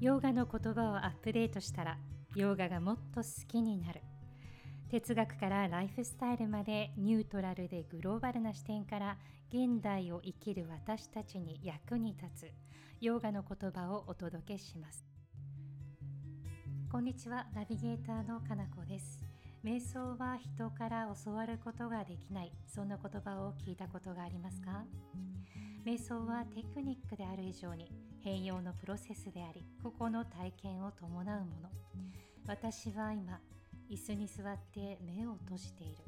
ヨガの言葉をアップデートしたらヨガがもっと好きになる。哲学からライフスタイルまでニュートラルでグローバルな視点から現代を生きる私たちに役に立つヨガの言葉をお届けします。こんにちはナビゲーターのかなこです。瞑想は人から教わることができない。そんな言葉を聞いたことがありますか？瞑想はテクニックである以上に変容のプロセスであり個々の体験を伴うもの。私は今椅子に座って目を閉じている。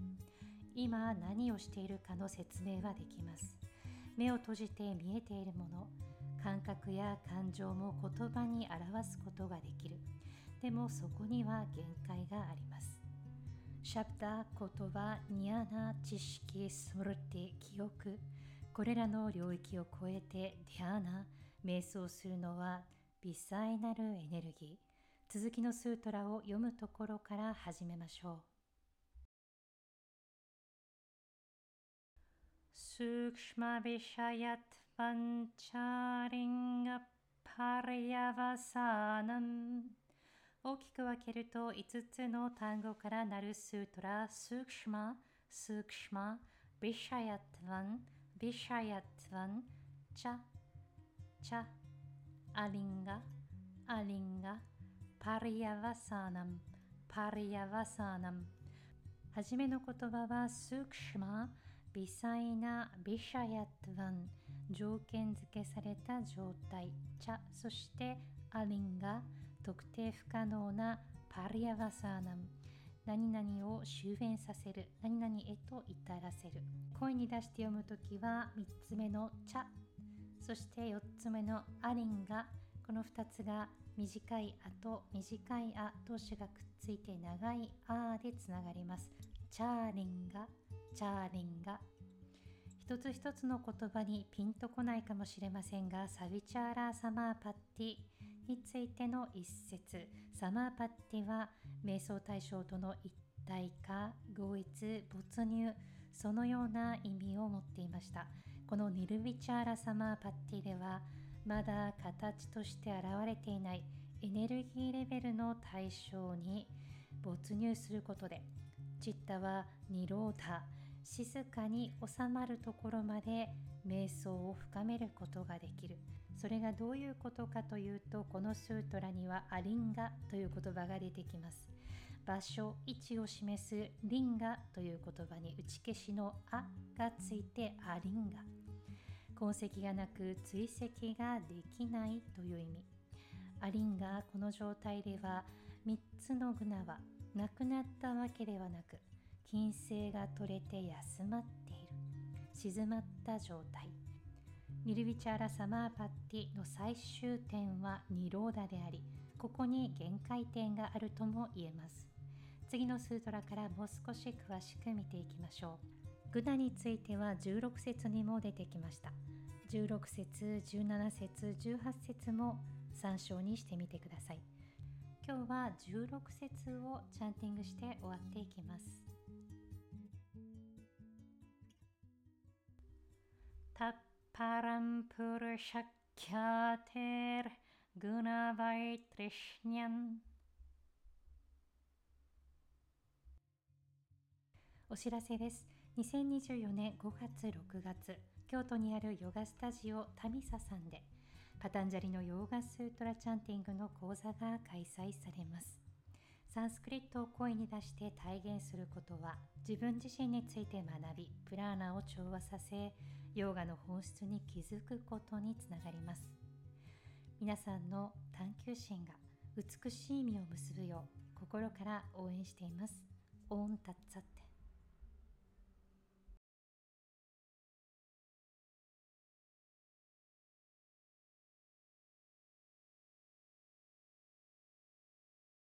今何をしているかの説明はできます。目を閉じて見えているもの感覚や感情も言葉に表すことができる。でもそこには限界があります。シャプター言葉ニアナ知識スムルテ記憶これらの領域を超えて dhyāna 瞑想するのは微細なるエネルギー。続きのスートラを読むところから始めましょう。 sūkṣma viṣayatvaṃ cāliṅga paryavasānam 大きく分けると5つの単語からなるスートラ。 sūkṣmaスークシマビシャヤトヴァンビシャヤトヴァンチャチャアリンガアリンガパリヤワサーナム、パリヤワサーナム。はじめの言葉はスークシマ、微細なビシャヤトワン、条件付けされた状態、チャ、そしてアリンガ、特定不可能なパリヤワサーナム。何々を修練させる、何々へと至らせる。声に出して読むときは3つ目のチャ、そして4つ目のアリンガ、この2つが短い「あ」と短い「あ」同士がくっついて長い「あ」でつながります。チャーリンガ、チャーリンガ。一つ一つの言葉にピンとこないかもしれませんが、サビチャーラーサマーパッティについての一節、サマーパッティは瞑想対象との一体化、合一、没入、そのような意味を持っていました。このニルビチャーラサマーパッティでは、まだ形として現れていないエネルギーレベルの対象に没入することでチッタはニロータ静かに収まるところまで瞑想を深めることができる。それがどういうことかというとこのスートラにはアリンガという言葉が出てきます。場所位置を示すリンガという言葉に打ち消しのあがついてアリンガ。痕跡がなく追跡ができないという意味。アリンがこの状態では3つのグナはなくなったわけではなく金星が取れて休まっている。静まった状態。ニルビチャーラ・サマーパッティの最終点はニローダでありここに限界点があるとも言えます。次のスートラからもう少し詳しく見ていきましょう。グナについては16節にも出てきました。16節17節18節も参照にしてみてください。今日は16節をチャンティングして終わっていきます。タッパランプルシャッキャーテルグナバイトリシニャンお知らせです。2024年5月6月京都にあるヨガスタジオタミサさんでパタンジャリのヨーガスートラチャンティングの講座が開催されます。サンスクリットを声に出して体現することは自分自身について学びプラーナを調和させヨーガの本質に気づくことにつながります。皆さんの探求心が美しい意味を結ぶよう心から応援しています。オンタッツァッ